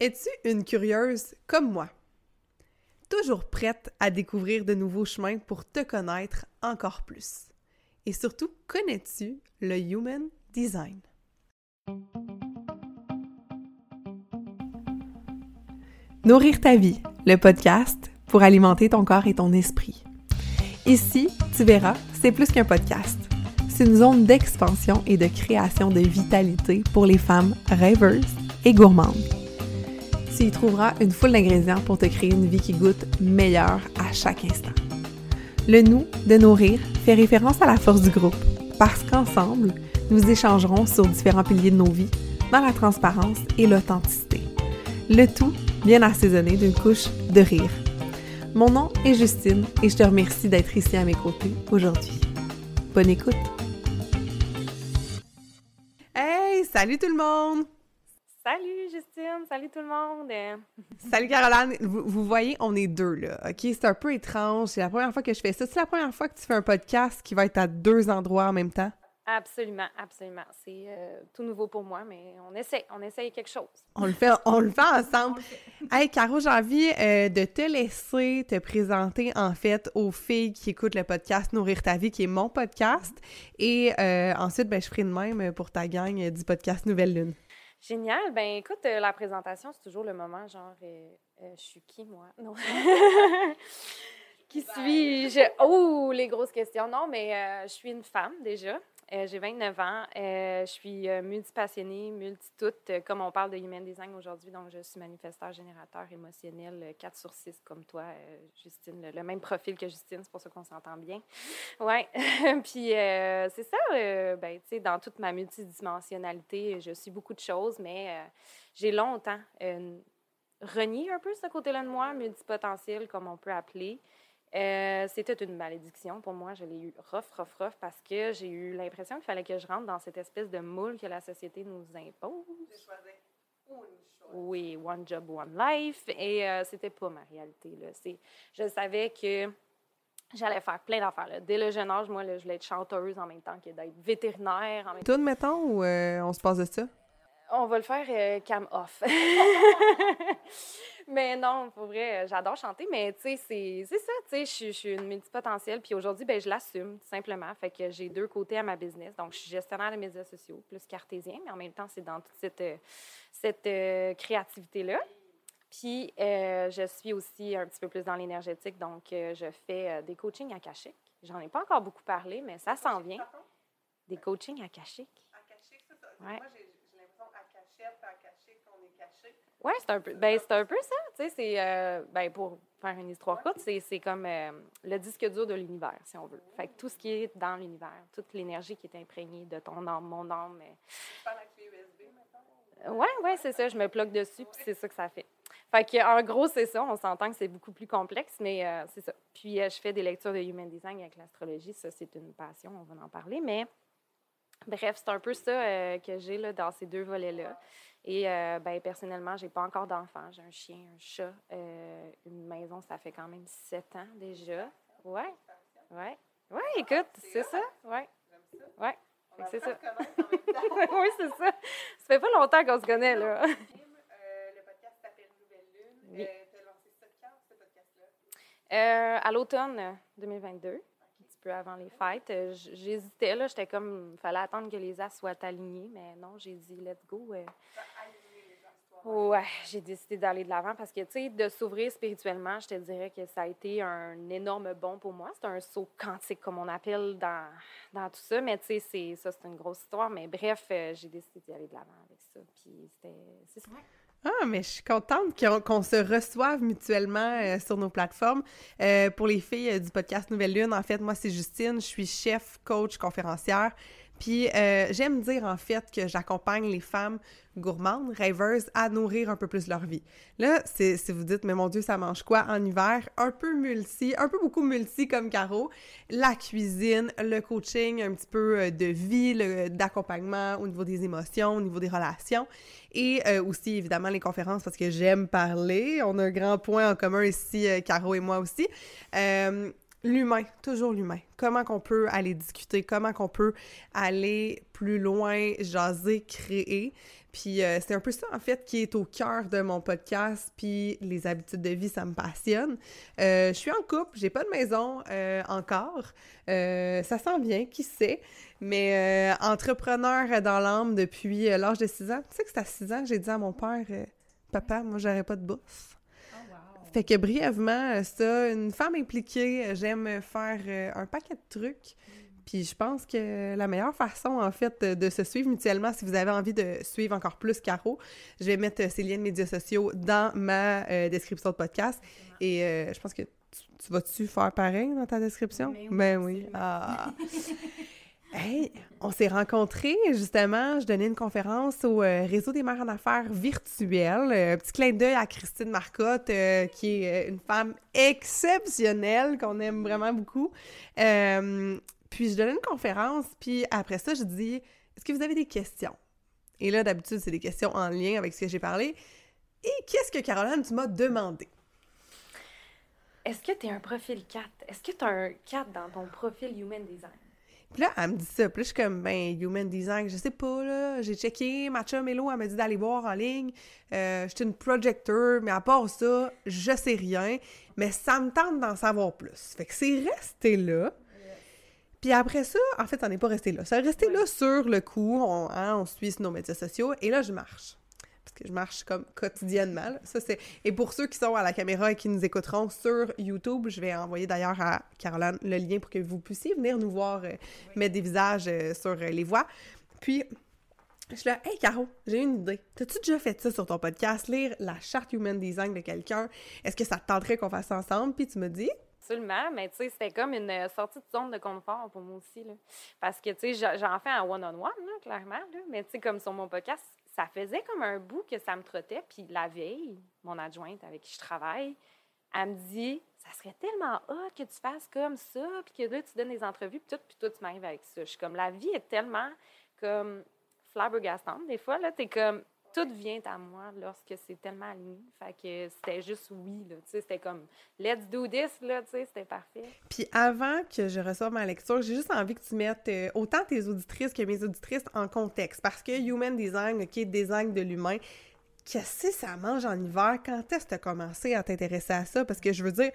Es-tu une curieuse comme moi? Toujours prête à découvrir de nouveaux chemins pour te connaître encore plus? Et surtout, connais-tu le Human Design? Nourrir ta vie, le podcast pour alimenter ton corps et ton esprit. Ici, tu verras, c'est plus qu'un podcast. C'est une zone d'expansion et de création de vitalité pour les femmes rêveuses et gourmandes tu y trouveras une foule d'ingrédients pour te créer une vie qui goûte meilleure à chaque instant. Le nous de nourrir fait référence à la force du groupe, parce qu'ensemble, nous échangerons sur différents piliers de nos vies, dans la transparence et l'authenticité. Le tout bien assaisonné d'une couche de rire. Mon nom est Justine et je te remercie d'être ici à mes côtés aujourd'hui. Bonne écoute! Hey, salut tout le monde! Salut Justine, salut tout le monde. salut Caroline. Vous, voyez, on est deux là, ok? C'est un peu étrange. C'est la première fois que je fais ça. C'est la première fois que tu fais un podcast qui va être à deux endroits en même temps? Absolument, absolument. C'est euh, tout nouveau pour moi, mais on essaie, on essaye quelque chose. On le fait, on le fait ensemble. hey, Caro, j'ai envie euh, de te laisser te présenter en fait aux filles qui écoutent le podcast Nourrir ta vie, qui est mon podcast. Et euh, ensuite, ben, je ferai de même pour ta gang du podcast Nouvelle Lune. Génial. Ben écoute, euh, la présentation, c'est toujours le moment, genre, euh, euh, je suis qui, moi? Non. qui suis-je? Oh, les grosses questions. Non, mais je suis une femme déjà. Euh, j'ai 29 ans. Euh, je suis euh, multipassionnée, multi-toute, comme on parle de human design aujourd'hui. Donc, je suis manifesteur, générateur émotionnel 4 sur 6, comme toi, Justine. Le, même profil que Justine, c'est pour ça qu'on s'entend bien. Oui. Puis, c'est ça, ben, tu sais, dans toute ma multidimensionnalité, je suis beaucoup de choses, mais j'ai longtemps renié un peu ce côté-là de moi, multipotentiel, comme on peut appeler. Euh, c'était une malédiction pour moi. Je l'ai eu rough, rough, rough parce que j'ai eu l'impression qu'il fallait que je rentre dans cette espèce de moule que la société nous impose. Oui, one job, one life. Et euh, c'était pas ma réalité. Là. Je savais que j'allais faire plein d'affaires. Dès le jeune âge, moi, je voulais être chanteuse en même temps que d'être vétérinaire. En même Tout, mettons, ou euh, on se passe de ça? On va le faire euh, cam off. mais non, pour vrai, j'adore chanter, mais tu sais, c'est ça, tu sais, je suis une multipotentielle, puis aujourd'hui, ben je l'assume, tout simplement. Fait que j'ai deux côtés à ma business. Donc, je suis gestionnaire de médias sociaux, plus cartésien, mais en même temps, c'est dans toute cette, euh, cette euh, créativité-là. Puis, je suis aussi un petit peu plus dans l'énergétique, donc je fais des coachings akashiques. J'en ai pas encore beaucoup parlé, mais ça s'en vient. Des coachings akashiques. Akashiques, c'est ça. Ouais. Moi, oui, c'est un peu ben, un peu ça, tu c'est euh, ben, pour faire une histoire courte, c'est comme euh, le disque dur de l'univers, si on veut. Fait que tout ce qui est dans l'univers, toute l'énergie qui est imprégnée de ton âme, mon âme. Mais... Oui, oui, c'est ça, je me bloque dessus, puis c'est ça que ça fait. Fait que, en gros, c'est ça, on s'entend que c'est beaucoup plus complexe, mais euh, c'est ça. Puis je fais des lectures de Human Design avec l'astrologie, ça c'est une passion, on va en parler, mais bref, c'est un peu ça que j'ai là, dans ces deux volets-là. Et euh, ben, personnellement, je n'ai pas encore d'enfant. J'ai un chien, un chat, euh, une maison, ça fait quand même sept ans déjà. Ouais. Ouais. Ouais, écoute, c'est ça. Ouais. Ouais. C'est ça. oui, c'est ça. Ça fait pas longtemps qu'on se connaît, là. Euh, le podcast s'appelle Nouvelle Lune. As lancé ça quand, ce podcast-là? à l'automne 2022 un peu avant les fêtes. J'hésitais, là, j'étais comme, il fallait attendre que les as soient alignés, mais non, j'ai dit, let's go. Ouais, j'ai décidé d'aller de l'avant parce que, tu sais, de s'ouvrir spirituellement, je te dirais que ça a été un énorme bon pour moi. C'est un saut quantique, comme on appelle dans, dans tout ça. Mais, tu sais, ça, c'est une grosse histoire. Mais bref, euh, j'ai décidé d'y aller de l'avant avec ça. Puis, c'était. C'est Ah, mais je suis contente qu'on se reçoive mutuellement euh, sur nos plateformes. Euh, pour les filles du podcast Nouvelle Lune, en fait, moi, c'est Justine. Je suis chef, coach, conférencière. Puis j'aime dire en fait que j'accompagne les femmes gourmandes, rêveuses, à nourrir un peu plus leur vie. Là, si vous dites, mais mon Dieu, ça mange quoi en hiver? Un peu multi, un peu beaucoup multi comme Caro. La cuisine, le coaching, un petit peu euh, de vie, d'accompagnement au niveau des émotions, au niveau des relations. Et euh, aussi, évidemment, les conférences parce que j'aime parler. On a un grand point en commun ici, euh, Caro et moi aussi. L'humain, toujours l'humain. Comment qu'on peut aller discuter, comment qu'on peut aller plus loin, jaser, créer. Puis euh, c'est un peu ça, en fait, qui est au cœur de mon podcast. Puis les habitudes de vie, ça me passionne. Euh, je suis en couple, j'ai pas de maison euh, encore. ça sent bien, qui sait? Mais entrepreneur dans l'âme depuis l'âge de 6 ans. Tu sais que c'est à 6 ans que j'ai dit à mon père, papa, moi, j'aurais pas de bourse. Fait que brièvement, ça, une femme impliquée, j'aime faire euh, un paquet de trucs. Puis je pense que la meilleure façon, en fait, de se suivre mutuellement, si vous avez envie de suivre encore plus Caro, je vais mettre ses liens de médias sociaux dans ma euh, description de podcast. Et euh, je pense que tu, vas-tu faire pareil dans ta description? Ben oui. Ben ah. Hey, on s'est rencontrés justement. Je donnais une conférence au euh, réseau des mères en affaires virtuelles. Euh, petit clin d'œil à Christine Marcotte, euh, qui est une femme exceptionnelle qu'on aime vraiment beaucoup. puis je donnais une conférence, puis après ça, je dis Est-ce que vous avez des questions? Et là, d'habitude, c'est des questions en lien avec ce que j'ai parlé. Et qu'est-ce que Caroline, tu m'as demandé? Est-ce que tu es un profil 4 Est-ce que tu as un 4 dans ton profil Human Design? Puis là, elle me dit ça. Puis là, je suis comme, ben, Human Design, je sais pas, là. J'ai checké. Ma chum Melo, elle m'a dit d'aller voir en ligne. Euh, J'étais une projecteur, mais à part ça, je sais rien. Mais ça me tente d'en savoir plus. Fait que c'est resté là. Puis après ça, en fait, ça n'est pas resté là. Ça est resté là sur le coup. On, hein, on suit sur nos médias sociaux. Et là, je marche que je marche comme quotidiennement. Ça, c'est... Et pour ceux qui sont à la caméra et qui nous écouteront sur YouTube, je vais envoyer d'ailleurs à Caroline le lien pour que vous puissiez venir nous voir euh, mettre des visages euh, sur euh, les voix. Puis, je suis là, hey Caro, j'ai une idée. T'as-tu déjà fait ça sur ton podcast, lire la charte Human Design de quelqu'un? Est-ce que ça te tenterait qu'on fasse ça ensemble? Puis tu me dis, Absolument, mais tu sais, c'était comme une sortie de zone de confort pour moi aussi. Là. Parce que, tu sais, j'en fais un one-on-one, clairement, là, mais tu sais, comme sur mon podcast, ça faisait comme un bout que ça me trottait. Puis la veille, mon adjointe avec qui je travaille, elle me dit Ça serait tellement hot que tu fasses comme ça, puis que là, tu donnes des entrevues, puis tout, puis toi, tu m'arrives avec ça. Je suis comme La vie est tellement comme flabbergastante. Des fois, là, t'es comme tout vient à moi lorsque c'est tellement aligné. Fait que c'était juste oui, là, tu sais, c'était comme « let's do this », là, tu sais, c'était parfait. Puis avant que je reçoive ma lecture, j'ai juste envie que tu mettes euh, autant tes auditrices que mes auditrices en contexte, parce que Human Design, OK, design de l'humain, qu'est-ce que ça mange en hiver? Quand est-ce que tu as commencé à t'intéresser à ça? Parce que je veux dire,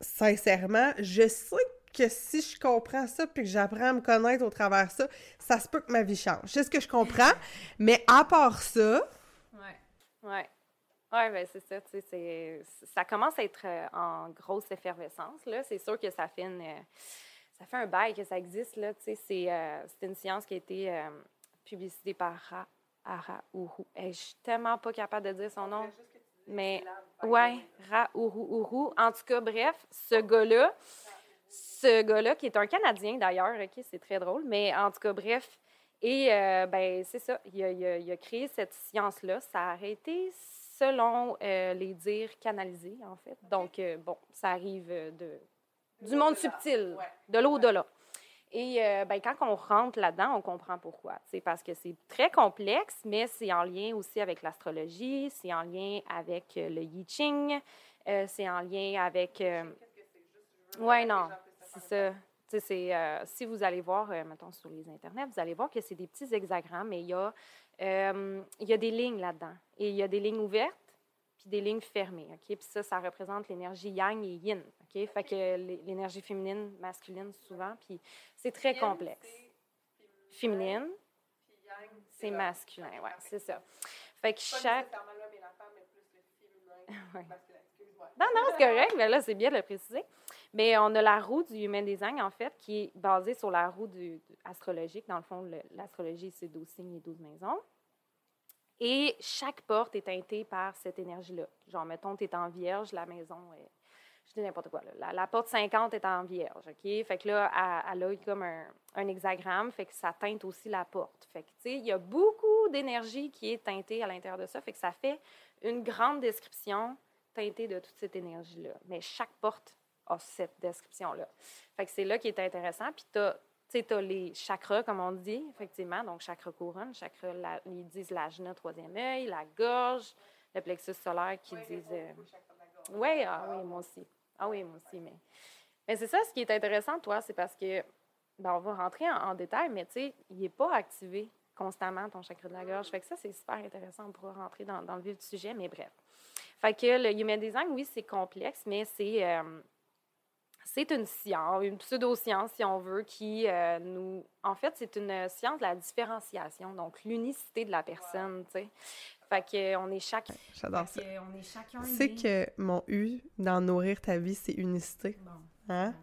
sincèrement, je sais que si je comprends ça puis que j'apprends à me connaître au travers ça, ça se peut que ma vie change. C'est ce que je comprends, mais à part ça... Ouais. Ouais. Oui, ben c'est ça, tu sais, ça commence à être euh, en grosse effervescence, là. C'est sûr que ça fait une... Euh, ça fait un bail que ça existe, là, tu sais, c'est euh, une science qui a été publicitée par Ra, Ara Uru. je suis tellement pas capable de dire son nom. Mais, ouais, Ra Uru Uru. En tout cas, bref, ce gars-là, ce gars-là, qui est un Canadien d'ailleurs, OK, c'est très drôle, mais en tout cas, bref. Et euh, ben c'est ça, il a, créé cette science-là. Ça a été selon euh, les dires canalisés, en fait. Donc, euh, bon, ça arrive de, du monde subtil, de l'au-delà. Et ben, quand on rentre là-dedans, on comprend pourquoi. C'est parce que c'est très complexe, mais c'est en lien aussi avec l'astrologie, c'est en lien avec le I Ching, c'est en lien avec... Oui, non c'est ça. C'est, euh, si vous allez voir, euh, mettons, sur les internets, vous allez voir que c'est des petits hexagrammes, mais il y a, euh, il y a des lignes là-dedans. Et il y a des lignes ouvertes, puis des lignes fermées. OK? Puis ça, ça représente l'énergie yang et yin. OK? Fait que l'énergie féminine, masculine, souvent. Puis c'est très complexe. Féminine. C'est masculin, oui, c'est ça. Fait que chaque. Non, non, c'est correct, mais là, c'est bien de le préciser. Mais on a la roue du Human Design, en fait, qui est basée sur la roue astrologique. Dans le fond, l'astrologie, c'est 12 signes et 12 maisons. Et chaque porte est teintée par cette énergie-là. Genre, mettons, tu es en vierge, la maison est. Je dis n'importe quoi. La, porte 50 est en vierge, OK? Fait que là, elle, a comme un, un, hexagramme, fait que ça teinte aussi la porte. Fait que, tu sais, il y a beaucoup d'énergie qui est teintée à l'intérieur de ça. Fait que ça fait une grande description de toute cette énergie-là. Mais chaque porte a cette description-là. Fait que c'est là qui est intéressant. Puis tu as, les chakras, comme on dit, effectivement. Donc, chakra couronne, chakra, ils disent l'ajna, troisième œil, la gorge, le plexus solaire qui disent. Euh... Oui, ah oui, moi aussi. Ah oui, moi aussi, mais. Mais c'est ça, ce qui est intéressant, toi, c'est parce que, ben, on va rentrer en, détail, mais tu sais, il n'est pas activé constamment, ton chakra de la gorge. Fait que ça, c'est super intéressant. On pourra rentrer dans, le vif du sujet, mais bref. Fait que le Human Design, oui, c'est complexe, mais c'est. Euh, c'est une science, une pseudo-science, si on veut, qui euh, nous. En fait, c'est une science de la différenciation, donc l'unicité de la personne, tu sais. Fait qu'on est chacun. J'adore ça. On est chacun. Tu sais que mon U dans Nourrir ta vie, c'est unicité. Bon. Hein?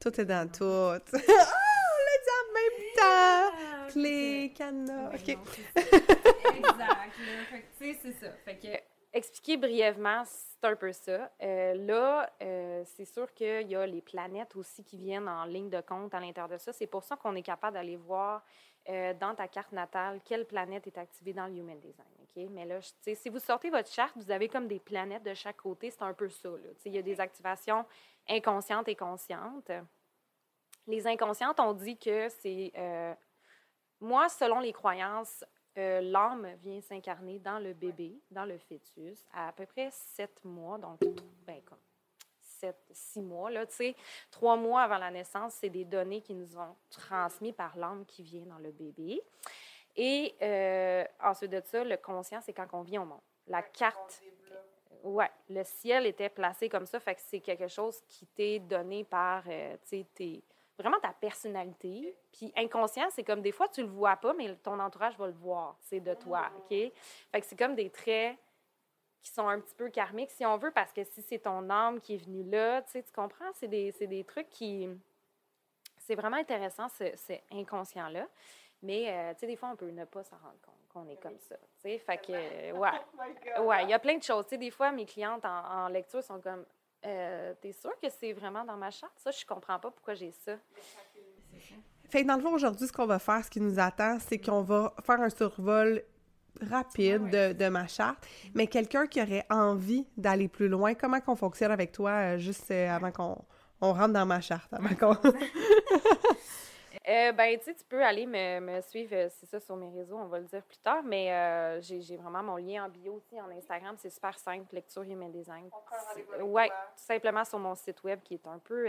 tout est dans tout. oh, on l'a dit en même temps! Clé, cadenas. OK. exact. Fait que, c'est ça. Fait que expliquer brièvement, c'est un peu ça. Euh, là, euh, c'est sûr qu'il y a les planètes aussi qui viennent en ligne de compte à l'intérieur de ça. C'est pour ça qu'on est capable d'aller voir euh, dans ta carte natale quelle planète est activée dans le Human Design. Mais là, si vous sortez votre charte, vous avez comme des planètes de chaque côté. C'est un peu ça. Il y a des activations inconscientes et conscientes. Les inconscientes, on dit que c'est... moi, selon les croyances, euh, l'âme vient s'incarner dans le bébé, dans le fœtus, à à peu près sept mois, donc ben, comme sept, six mois. Là, trois mois avant la naissance, c'est des données qui nous sont transmises par l'âme qui vient dans le bébé. Et euh, ensuite de ça, le conscient, c'est quand on vient au monde. La carte, ouais, le ciel était placé comme ça, fait que c'est quelque chose qui t'est donné par, euh, tes vraiment ta personnalité. Puis inconscient, c'est comme des fois, tu le vois pas, mais ton entourage va le voir. C'est de toi, ah. OK? Fait que c'est comme des traits qui sont un petit peu karmiques, si on veut, parce que si c'est ton âme qui est venue là, tu sais, tu comprends? C'est des, des, trucs qui... C'est vraiment intéressant, ce, inconscient-là. Mais, euh, tu sais, des fois, on peut ne pas s'en rendre compte qu'on est comme ça, tu sais. Fait que, ouais. Oh ouais, il y a plein de choses. Tu sais, des fois, mes clientes en lecture sont comme euh, T'es sûr que c'est vraiment dans ma charte? Ça, je comprends pas pourquoi j'ai ça. Fait que dans le fond, aujourd'hui, ce qu'on va faire, ce qui nous attend, c'est qu'on va faire un survol rapide de, ma charte, mais quelqu'un qui aurait envie d'aller plus loin, comment qu'on fonctionne avec toi euh, juste euh, avant qu'on on rentre dans ma charte, avant qu'on... Euh, ben, tu tu peux aller me, me suivre, euh, c'est ça, sur mes réseaux, on va le dire plus tard, mais euh, j'ai vraiment mon lien en bio aussi en Instagram. C'est super simple, Lecture Human Design. Oui, tout simplement sur mon site web qui est un peu.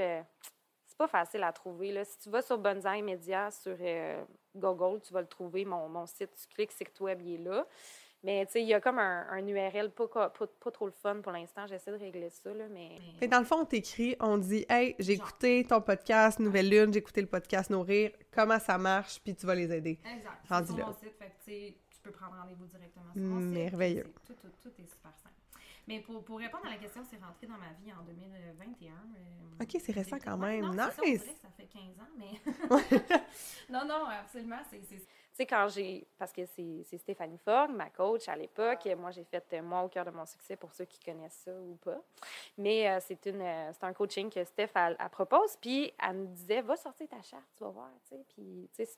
c'est pas facile à trouver. Là. Si tu vas sur Bonsaï Media sur Google, tu vas le trouver. Mon, mon site, tu cliques, site web, il est là. Mais tu sais, il y a comme un, un URL pas, pas, trop le fun pour l'instant. J'essaie de régler ça, là, mais... Dans le fond, on t'écrit, on dit « Hey, j'ai écouté ton podcast Nouvelle Lune, j'ai écouté le podcast Nourrir, comment ça marche, puis tu vas les aider. » Exact. C'est sur mon site, fait que tu peux prendre rendez-vous directement sur mon site. Merveilleux. Tout, tout, tout, est super simple. Mais pour, pour, répondre à la question, c'est rentré dans ma vie en 2021. Euh, OK, c'est récent quand même. Non, nice! Ça, ça fait 15 ans, mais... non, non, absolument, c'est sais, quand j'ai. Parce que c'est Stéphanie Fogg, ma coach à l'époque. Moi, j'ai fait euh, Moi au cœur de mon succès pour ceux qui connaissent ça ou pas. Mais euh, c'est une euh, c'est un coaching que Steph, elle, propose. Puis elle me disait Va sortir ta charte, tu vas voir. Tu sais, puis, tu sais,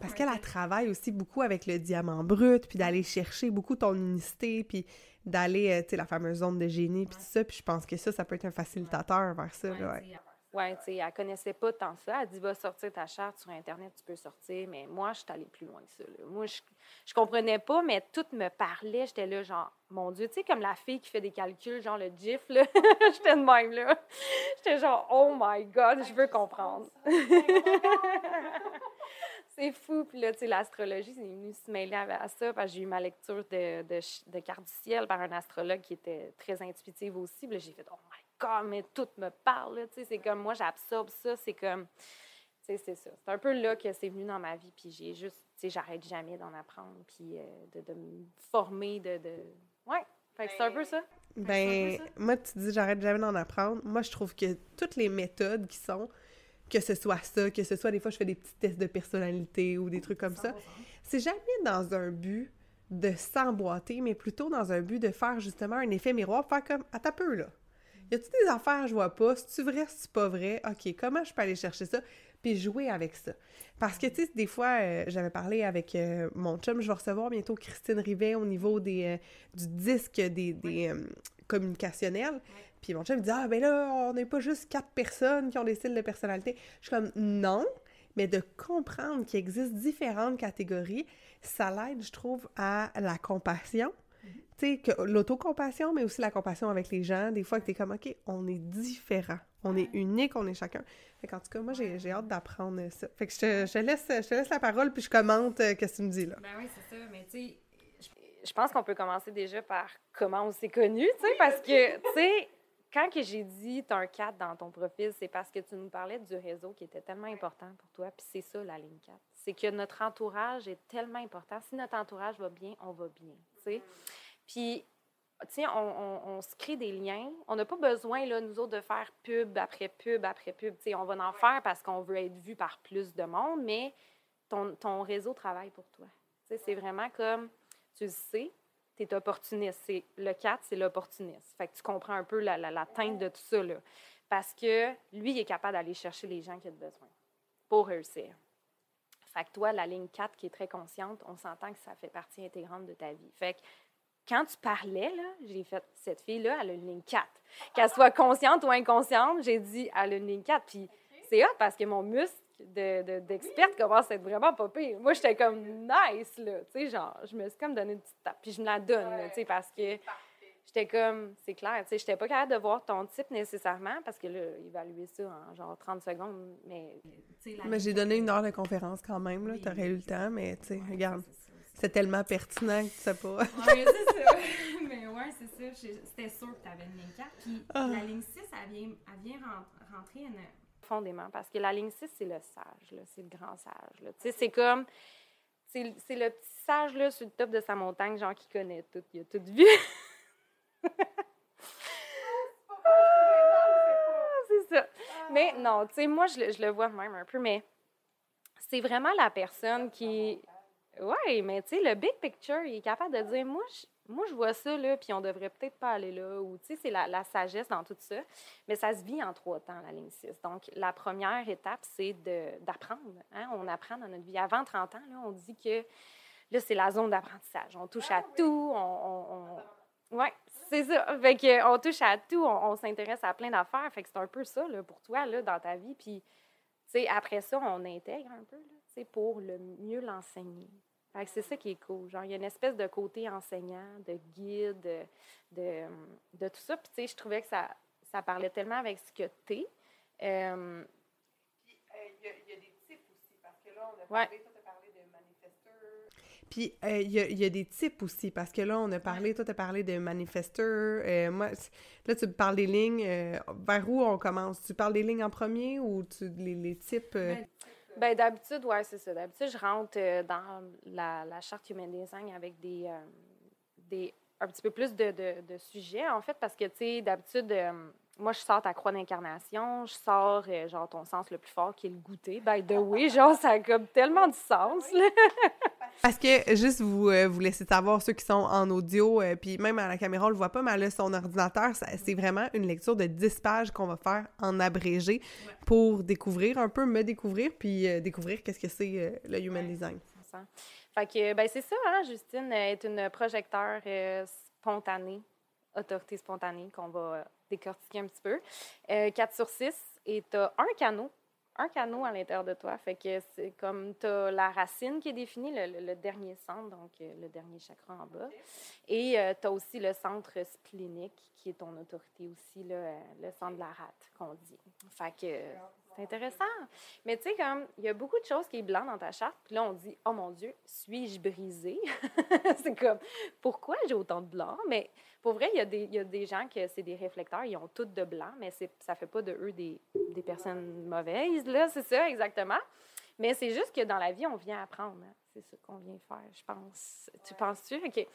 parce qu'elle travaille aussi beaucoup avec le diamant brut, puis d'aller chercher beaucoup ton unicité, puis d'aller, tu sais, la fameuse zone de génie, puis tout ça. Puis je pense que ça, ça peut être un facilitateur vers ça. ouais. Oui, tu sais, elle connaissait pas tant ça. Elle dit, va sortir ta charte sur Internet, tu peux sortir. Mais moi, je suis allée plus loin que ça. Moi, je, je comprenais pas, mais tout me parlait. J'étais là, genre, mon Dieu, tu sais, comme la fille qui fait des calculs, genre le GIF, là. J'étais de même, là. J'étais genre, oh my God, je veux comprendre. c'est fou. Puis là, tu sais, l'astrologie, c'est venu se mêler à ça. Parce que j'ai eu ma lecture de, de, de du ciel par un astrologue qui était très intuitive aussi. Puis j'ai fait, oh my mais tout me parle. C'est comme moi, j'absorbe ça. C'est comme. C'est ça. C'est un peu là que c'est venu dans ma vie. Puis j'ai juste. J'arrête jamais d'en apprendre. Puis euh, de, de, me former. De, de... Ouais. Fait que c'est un peu ça. Ben, moi, tu dis j'arrête jamais d'en apprendre. Moi, je trouve que toutes les méthodes qui sont, que ce soit ça, que ce soit des fois, je fais des petits tests de personnalité ou des trucs comme ça, c'est jamais dans un but de s'emboîter, mais plutôt dans un but de faire justement un effet miroir, faire comme, à ta peu là y a-tu des affaires je vois pas? C'est-tu vrai, c'est pas vrai? OK, comment je peux aller chercher ça? Puis jouer avec ça. Parce que, tu sais, des fois, euh, j'avais parlé avec euh, mon chum, je vais recevoir bientôt Christine Rivet au niveau des, euh, du disque des, des communicationnels. Puis mon chum me dit Ah, ben là, on n'est pas juste quatre personnes qui ont des styles de personnalité. Je suis comme Non, mais de comprendre qu'il existe différentes catégories, ça l'aide, je trouve, à la compassion, Tu sais, que l'autocompassion, mais aussi la compassion avec les gens. Des fois, que t'es comme, OK, on est différents. On est unique, on est chacun. Fait qu'en tout cas, moi, j'ai hâte d'apprendre ça. Fait que je te, je te laisse, je te laisse la parole, puis je commente euh, qu'est-ce que tu me dis, là. Ben oui, c'est ça. Mais tu sais, Je pense qu'on peut commencer déjà par comment on s'est connus, tu sais, parce que, tu sais, quand que j'ai dit t'as un 4 dans ton profil, c'est parce que tu nous parlais du réseau qui était tellement important pour toi, puis c'est ça la ligne 4. C'est que notre entourage est tellement important. Si notre entourage va bien, on va bien, tu sais. Puis, tu sais, on, on- on se crée des liens. On n'a pas besoin, là, nous autres, de faire pub après pub après pub. Tu sais, on va en faire parce qu'on veut être vu par plus de monde, mais ton, ton réseau travaille pour toi. Tu c'est vraiment comme, tu le sais, tu es opportuniste. C'est, le 4, c'est l'opportuniste. Fait que tu comprends un peu la, la, la teinte de tout ça, là. Parce que lui, il est capable d'aller chercher les gens qui ont besoin pour réussir. Fait que toi, la ligne 4 qui est très consciente, on s'entend que ça fait partie intégrante de ta vie. Fait que quand tu parlais, là, j'ai fait, cette fille-là, elle a une ligne 4. Qu'elle soit consciente ou inconsciente, j'ai dit, elle a une ligne 4. Puis c'est hot parce que mon muscle de- de- d'experte commence à être vraiment pas pire. Moi, j'étais comme nice, là. Tu sais, genre, je me suis comme donné une petite tape. Puis je me la donne, là, tu sais, parce que j'étais comme, c'est clair, tu sais, j'étais pas capable de voir ton type nécessairement parce que là, évaluer ça en genre 30 secondes, mais tu sais, la Mais j'ai donné une heure de conférence quand même, là. T'aurais eu le temps, mais tu sais, Ouais, regarde, c'est tellement pertinent que tu sais pas. Ouais, c'est ça. mais ouais, c'est ça. C'était sûr que tu avais une ligne 4. Puis Ah. la ligne 6, elle vient, elle vient ren- rentrer une. Profondément parce que la ligne 6, c'est le sage, c'est le grand sage. c'est comme. C'est le petit sage là, sur le top de sa montagne, genre qui connaît tout, il a tout vu. c'est ça. Mais non, tu sais, moi, je, le- je le vois même un peu, mais c'est vraiment la personne qui. Oui, mais tu sais, le big picture, il est capable de dire moi, je, moi, je vois ça, là, puis on devrait peut-être pas aller là. Ou, tu sais, c'est la, la sagesse dans tout ça. Mais ça se vit en trois temps, la ligne 6. Donc, la première étape, c'est d'apprendre. hein. On apprend dans notre vie. Avant 30 ans, là, on dit que là, c'est la zone d'apprentissage. On touche à tout. On, on- on- Ouais, c'est ça. Fait que, on touche à tout. On, s'intéresse à plein d'affaires. Fait que c'est un peu ça, là, pour toi, là, dans ta vie. Puis, tu sais, après ça, on intègre un peu, là, pour le mieux l'enseigner. Fait que c'est ça qui est cool. Genre, il y a une espèce de côté enseignant, de guide, de, de, de tout ça. Puis, tu sais, je trouvais que ça, ça parlait tellement avec ce que t'es. Euh, Il y, a des types aussi, parce que là, on a Ouais. toi, t'as parlé de manifesteur. Puis, euh, il y, a, il y a des types aussi, parce que là, on a parlé, toi, t'as parlé de manifesteur. euh, moi, là, tu parles des lignes. euh, vers où on commence? Tu parles des lignes en premier ou tu, les, les types? euh, Ben, Ben, d'habitude, ouais, c'est ça. D'habitude, je rentre euh, dans la, la charte Human Design avec des, euh, des un petit peu plus de, de, de sujets, en fait, parce que, tu sais, d'habitude, euh, moi, je sors ta croix d'incarnation, je sors, euh, genre, ton sens le plus fort, qui est le goûter. By the way, genre, ça a comme tellement de sens, là. Parce que, juste vous, euh, vous laisser savoir, ceux qui sont en audio, euh, puis même à la caméra, on le voit pas, mais là, son ordinateur, c'est vraiment une lecture de 10 pages qu'on va faire en abrégé Ouais. pour découvrir un peu, me découvrir, puis euh, découvrir qu'est-ce que c'est euh, le Human Ouais. Design. Ça sent. Fait que, ben, c'est ça, hein, Justine est une projecteur euh, spontanée, autorité spontanée, qu'on va euh, décortiquer un petit peu. Euh, 4 sur 6, et tu as un canot, un canot à l'intérieur de toi. Fait que c'est comme tu as la racine qui est définie, le, le- le dernier centre, donc euh, le dernier chakra en bas. Et tu as aussi le centre splénique, qui est ton autorité aussi, là, euh, le centre de la rate, qu'on dit. Fait que euh, c'est intéressant. Mais tu sais, comme, il y a beaucoup de choses qui est blanc dans ta charte, puis là, on dit, oh mon Dieu, suis-je brisée? c'est comme, pourquoi j'ai autant de blanc? Mais pour vrai, il y, a des- il y a des gens que c'est des réflecteurs, ils ont toutes de blanc, mais ça fait pas de eux des, des personnes mauvaises, là, c'est ça, exactement. Mais c'est juste que dans la vie, on vient apprendre. hein. C'est ça qu'on vient faire, je pense. Tu penses-tu? OK.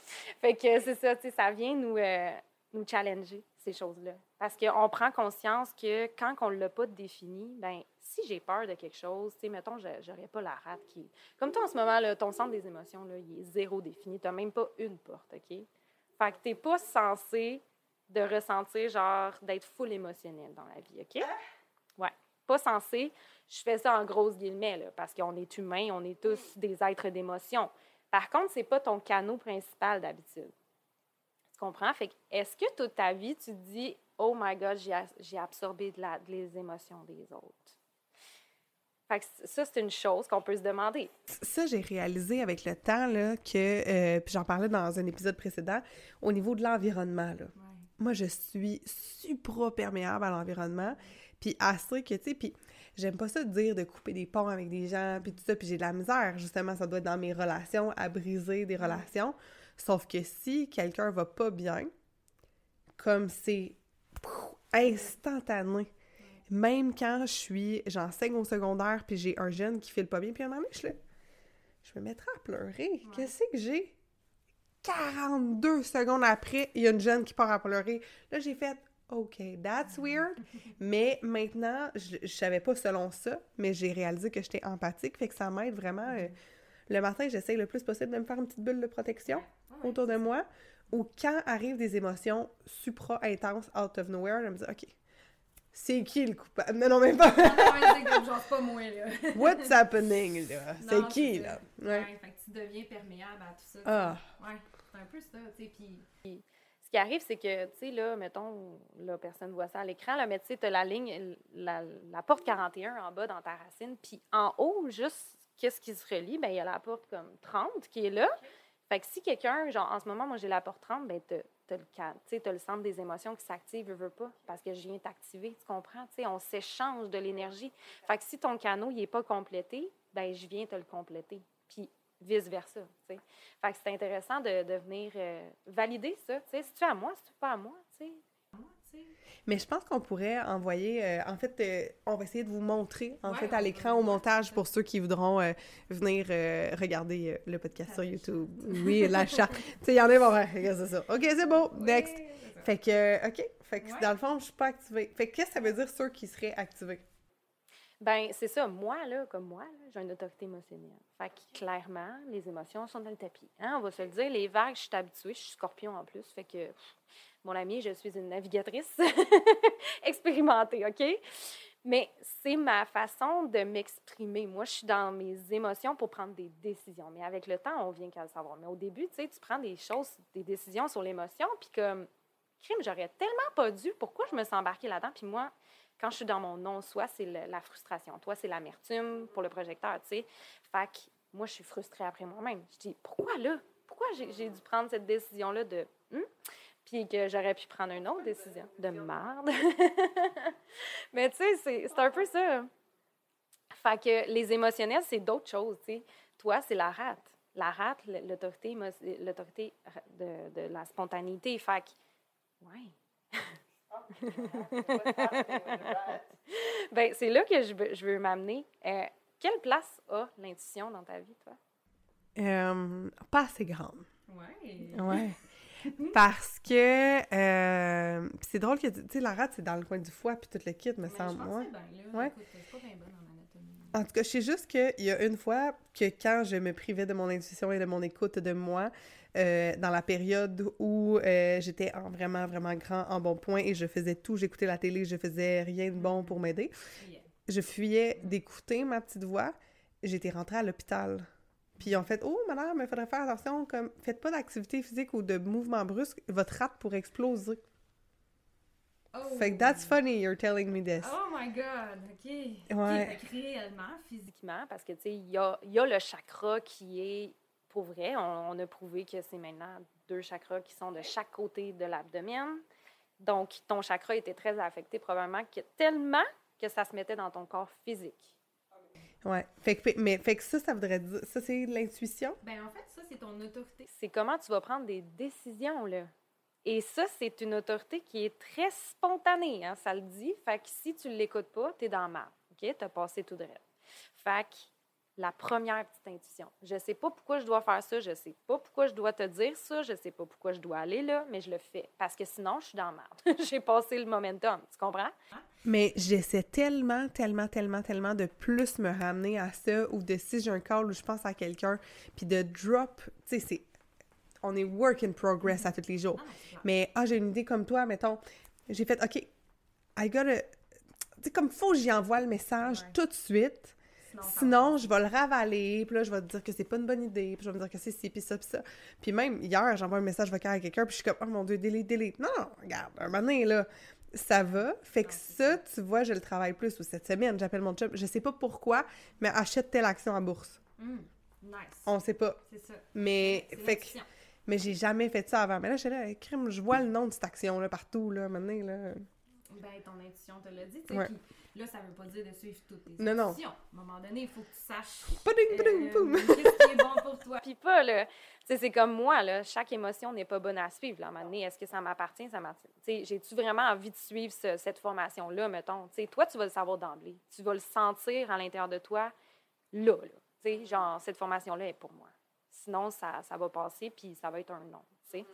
Fait que c'est ça, tu sais, ça vient nous, euh, nous challenger, ces choses-là. Parce qu'on prend conscience que quand on ne l'a pas défini, ben si j'ai peur de quelque chose, tu sais, mettons, je n'aurais pas la rate qui... Comme toi, en ce moment, là, ton centre des émotions, là, il est zéro défini. Tu n'as même pas une porte, OK? Fait que tu n'es pas censé de ressentir, genre, d'être full émotionnel dans la vie, OK? Ouais. Pas censé. Je fais ça en grosses guillemets, là, parce qu'on est humain, on est tous des êtres d'émotion. Par contre, c'est pas ton canot principal d'habitude. Tu comprends? Fait que, est-ce que toute ta vie, tu te dis, oh my God, j'ai, absorbé de la, de les émotions des autres? Fait que ça, c'est une chose qu'on peut se demander. Ça, j'ai réalisé avec le temps, là, que, euh, puis j'en parlais dans un épisode précédent, au niveau de l'environnement, là. Moi, je suis supra perméable à l'environnement, puis assez que, tu sais, puis j'aime pas ça de dire de couper des ponts avec des gens, puis tout ça, puis j'ai de la misère, justement, ça doit être dans mes relations, à briser des relations. Sauf que si quelqu'un va pas bien, comme c'est instantané, même quand je suis, j'enseigne au secondaire, puis j'ai un jeune qui file pas bien, puis un moment donné, je, je me mettrai à pleurer. Qu'est-ce que j'ai? 42 secondes après, il y a une jeune qui part à pleurer. Là, j'ai fait OK, that's weird. mais maintenant, je, je, savais pas selon ça, mais j'ai réalisé que j'étais empathique, fait que ça m'aide vraiment. Euh, le matin, j'essaye le plus possible de me faire une petite bulle de protection autour de moi. Ou quand arrivent des émotions supra intenses out of nowhere, je me dis OK, c'est qui le coupable? Non, non, même pas. non, genre pas moi, là. What's happening, là? C'est qui, là? Ouais. fait que tu deviens perméable à tout ça. Ah. Ouais, c'est un peu ça, tu sais, puis... Ce qui arrive, c'est que, tu sais, là, mettons, là, personne ne voit ça à l'écran, là, mais tu sais, tu as la ligne, la, la, porte 41 en bas dans ta racine, puis en haut, juste, qu'est-ce qui se relie? Bien, il y a la porte comme 30 qui est là. Fait que si quelqu'un, genre, en ce moment, moi, j'ai la porte 30, ben, le, as le centre des émotions qui s'active, veux, pas, parce que je viens t'activer, tu comprends? on s'échange de l'énergie. Fait que si ton canot, il est pas complété, ben je viens te le compléter. Puis vice-versa, tu. Fait que c'est intéressant de, de venir euh, valider ça, tu tu fais à moi, si tu fais pas à moi, tu sais. Mais je pense qu'on pourrait envoyer, euh, en fait, euh, on va essayer de vous montrer, en fait, à l'écran au montage pour ceux qui voudront euh, venir regarder le podcast sur YouTube. Oui, l'achat. tu sais, il y en a qui vont faire, c'est ça. OK, c'est beau, next. Fait que, OK, fait que dans le fond, je suis pas activée. Fait que qu'est-ce que ça veut dire ceux qui seraient activés? Ben c'est ça. Moi, là, comme moi, j'ai une autorité émotionnelle. Fait que clairement, les émotions sont dans le tapis. Hein? On va se le dire, les vagues, je suis habituée, je suis scorpion en plus. Fait que mon ami, je suis une navigatrice expérimentée, OK? Mais c'est ma façon de m'exprimer. Moi, je suis dans mes émotions pour prendre des décisions. Mais avec le temps, on vient qu'à le savoir. Mais au début, tu sais, tu prends des choses, des décisions sur l'émotion, puis comme, crime, j'aurais tellement pas dû. Pourquoi je me suis embarquée là-dedans? Puis moi, quand je suis dans mon non-soi, c'est la frustration. Toi, c'est l'amertume pour le projecteur, tu sais. Fait que moi, je suis frustrée après moi-même. Je dis, pourquoi là? Pourquoi j'ai dû prendre cette décision-là de... Hmm? Puis que j'aurais pu prendre une autre décision de merde. Mais tu sais, c'est un peu ça. Fait que les émotionnels, c'est d'autres choses, tu sais. Toi, c'est la rate. La rate, l'autorité l'autorité de, de, la spontanéité. Fait que, ouais. ben, c'est là que je veux, je veux m'amener. Euh, quelle place a l'intuition dans ta vie, toi? Euh, pas assez grande. Ouais. Ouais. Parce que euh, c'est drôle que tu sais la rate c'est dans le coin du foie puis tout le kit me semble. Je ouais. Bien, là. Ouais. Écoute, pas bien bonne en anatomie. En tout cas, je sais juste qu'il y a une fois que quand je me privais de mon intuition et de mon écoute de moi, euh, dans la période où euh, j'étais en vraiment, vraiment grand, en bon point et je faisais tout, j'écoutais la télé, je faisais rien de bon pour m'aider. Je fuyais d'écouter ma petite voix. J'étais rentrée à l'hôpital puis en fait, oh madame, il faudrait faire attention, comme faites pas d'activité physique ou de mouvement brusque, votre rate pourrait exploser. Oh. Fait que that's funny, you're telling me this. Oh my god, ok. Ouais. réellement, physiquement, parce que tu sais, il y a, y a, le chakra qui est, pour vrai, on, a prouvé que c'est maintenant deux chakras qui sont de chaque côté de l'abdomen. Donc, ton chakra était très affecté, probablement que, tellement que ça se mettait dans ton corps physique. Ouais. Fait que, mais fait que ça, ça voudrait dire. Ça, c'est l'intuition? Ben, en fait, ça, c'est ton autorité. C'est comment tu vas prendre des décisions, là. Et ça, c'est une autorité qui est très spontanée, hein, ça le dit. Fait que si tu ne l'écoutes pas, tu es dans le mal. OK? Tu as passé tout de suite. Fait que la première petite intuition. Je sais pas pourquoi je dois faire ça, je sais pas pourquoi je dois te dire ça, je sais pas pourquoi je dois aller là, mais je le fais. Parce que sinon, je suis dans le merde. J'ai passé le momentum. Tu comprends? Mais j'essaie tellement, tellement, tellement, tellement de plus me ramener à ça ou de si j'ai un call où je pense à quelqu'un, puis de drop, tu sais, c'est. On est work in progress à tous les jours. Ah, mais, ah, j'ai une idée comme toi, mettons. J'ai fait, OK, I gotta. Tu sais, comme faut j'y envoie le message tout de suite Sinon, je vais le ravaler, puis là, je vais te dire que c'est pas une bonne idée, puis je vais me dire que c'est ci, puis ça, puis ça. Puis même, hier, j'envoie un message vocal à quelqu'un, puis je suis comme, oh mon Dieu, delete, delete. Non, non, regarde, un moment donné, là, ça va. Fait que ça, tu vois, je le travaille plus. Ou cette semaine, j'appelle mon chum, je sais pas pourquoi, mais achète telle action en bourse. Hum, nice. On sait pas. C'est ça. Mais, fait que, mais j'ai jamais fait ça avant. Mais là, je suis là, crime, je vois le nom de cette action-là partout, là, maintenant, là. Ben, ton intuition te l'a dit, tu sais. Ouais. Là, ça veut pas dire de suivre toutes tes Non, non. intuitions. À un moment donné, il faut que tu saches euh, qu'est-ce qui est bon pour toi. Puis pas, là. Tu sais, c'est comme moi, là. Chaque émotion n'est pas bonne à suivre, là. À un moment donné, est-ce que ça m'appartient? Ça m'appartient. Tu sais, j'ai-tu vraiment envie de suivre ce- cette formation-là, mettons? Tu sais, toi, tu vas le savoir d'emblée. Tu vas le sentir à l'intérieur de toi, là, là. Tu sais, genre, cette formation-là est pour moi. Sinon, ça, ça va passer, puis ça va être un non, tu sais.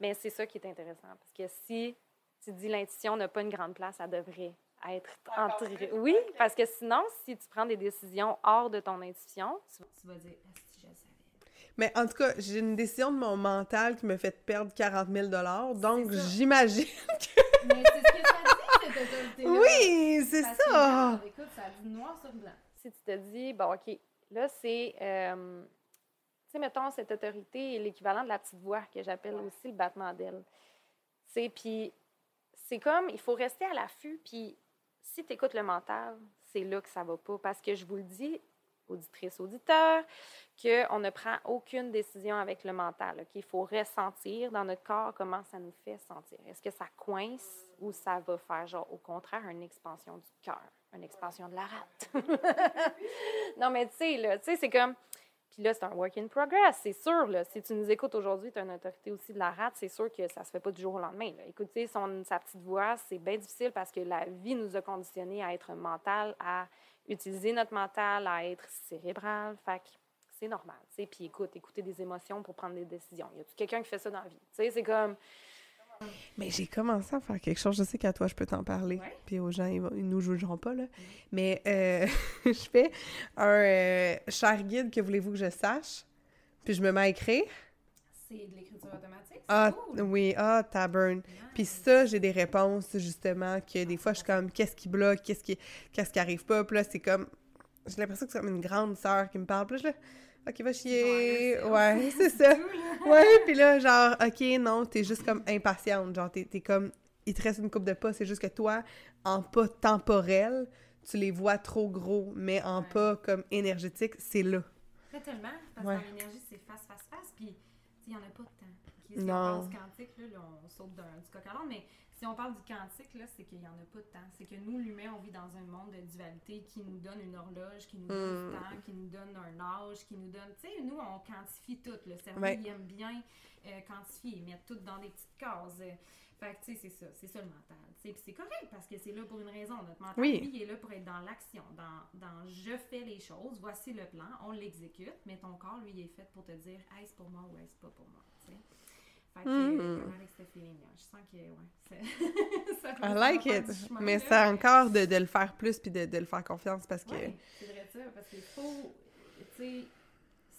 Mais c'est ça qui est intéressant, parce que si tu dis l'intuition n'a pas une grande place, ça devrait être entré- plus? Oui, parce que sinon, si tu prends des décisions hors de ton intuition, tu Tu vas dire, est-ce que je le savais? Mais en tout cas, j'ai une décision de mon mental qui me fait perdre 40 000 donc j'imagine. Mais c'est ce que ça dit, cette autorité-là. Oui, c'est que, ça! regarde, écoute, ça dit noir sur blanc. si tu te dis, bon, OK, là, c'est, euh, tu sais, mettons, cette autorité est l'équivalent de la petite voix que j'appelle aussi le battement d'aile. C'est, puis, c'est comme, il faut rester à l'affût, puis si tu écoutes le mental, c'est là que ça va pas. Parce que je vous le dis, auditrice, auditeur, qu'on ne prend aucune décision avec le mental. OK? Il faut ressentir dans notre corps comment ça nous fait sentir. Est-ce que ça coince ou ça va faire, genre, au contraire, une expansion du cœur, une expansion de la rate? non, mais tu sais, c'est comme. Puis là, c'est un work in progress, c'est sûr. Là, si tu nous écoutes aujourd'hui, tu as une autorité aussi de la rate, c'est sûr que ça se fait pas du jour au lendemain. Là. Écouter son, sa petite voix, c'est bien difficile parce que la vie nous a conditionnés à être mental, à utiliser notre mental, à être cérébral. Fait c'est normal. Puis écoute, écouter des émotions pour prendre des décisions. Y a-tu quelqu'un qui fait ça dans la vie? C'est comme. Mais j'ai commencé à faire quelque chose. Je sais qu'à toi, je peux t'en parler. Ouais. Puis aux gens, ils, vont- ils nous jugeront pas, là. Mais euh, je fais un euh, cher guide que voulez-vous que je sache? Puis je me mets à écrire. C'est de l'écriture automatique? c'est Ah, cool. oui, ah, taburn. Puis Nice. ça, j'ai des réponses, justement, que des fois, je suis comme, qu'est-ce qui bloque, qu'est-ce qui, qu'est-ce qui arrive pas? Puis là, c'est comme, j'ai l'impression que c'est comme une grande sœur qui me parle. Puis là, je OK, va chier. Ouais, c'est ça. Là. Ouais, puis là, genre, OK, non, t'es juste comme impatiente. Genre, t'es, t'es comme, il te reste une coupe de pas. C'est juste que toi, en pas temporel, tu les vois trop gros, mais en Ouais. pas comme énergétique, c'est là. Pas tellement, parce Ouais. que dans l'énergie, c'est face, face, face, puis il n'y en a pas de temps. Ok, Si Non. quantique, là, là, on saute d'un, du coq à mais si on parle du quantique, là, c'est qu'il n'y en a pas de temps. C'est que nous, l'humain, on vit dans un monde de dualité qui nous donne une horloge, qui nous donne du temps, qui nous donne un âge, qui nous donne... Tu sais, nous, on quantifie tout. Le cerveau, Ouais. il aime bien euh, quantifier, mettre tout dans des petites cases. Fait que, tu sais, c'est ça. C'est ça, le mental. Puis c'est correct, parce que c'est là pour une raison. Notre mental, Oui. lui, il est là pour être dans l'action, dans, dans je fais les choses, voici le plan, on l'exécute, mais ton corps, lui, il est fait pour te dire est-ce pour moi ou est-ce pas pour moi. Fait que, Mhm. euh, avec ce feeling-là, je sens que, ouais, ça I like it. Mais c'est encore de, de le faire plus puis de, de le faire confiance parce que. Ouais, c'est vrai ça, parce qu'il faut, tu sais,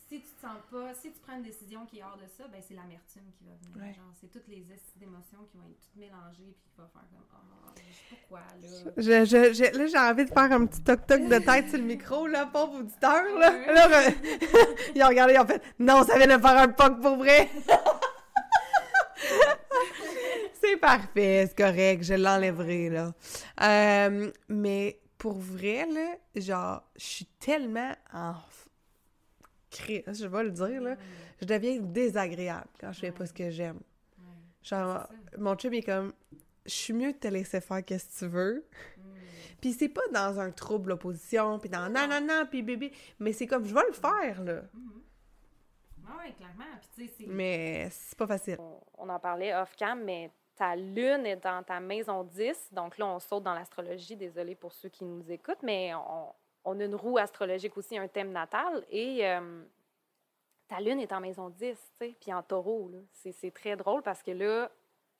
si tu te sens pas, si tu prends une décision qui est hors de ça, ben c'est l'amertume qui va venir. Ouais. Genre, c'est toutes les estis d'émotions qui vont être toutes mélangées puis qui vont faire comme, ah, je sais pas quoi, là. Je, je, je- là, j'ai envie de faire un petit toc-toc de tête sur le micro, là, pauvre auditeur, là. Re- ils ont regardé, ils ont fait « Non, ça vient de faire un POC pour vrai! » C'est parfait, c'est correct, je l'enlèverai, là. Euh, mais pour vrai, là, genre, je suis tellement en... Je vais le dire, là. Je deviens désagréable quand je fais pas ce que j'aime. Ouais. Genre, mon chum est comme « Je suis mieux de te laisser faire qu'est-ce que tu veux. » Mm. Puis c'est pas dans un trouble opposition, puis dans non, non, non, puis bébé, mais c'est comme, je vais le faire, là. Mhm. Ah ouais, clairement. Puis. Mais c'est pas facile. on, on en parlait off-cam, mais ta lune est dans ta maison 10. Donc là, on saute dans l'astrologie. Désolée pour ceux qui nous écoutent, mais on, a une roue astrologique aussi, un thème natal. Et euh, ta lune est en maison 10, tu sais, puis en taureau. C'est très drôle parce que là,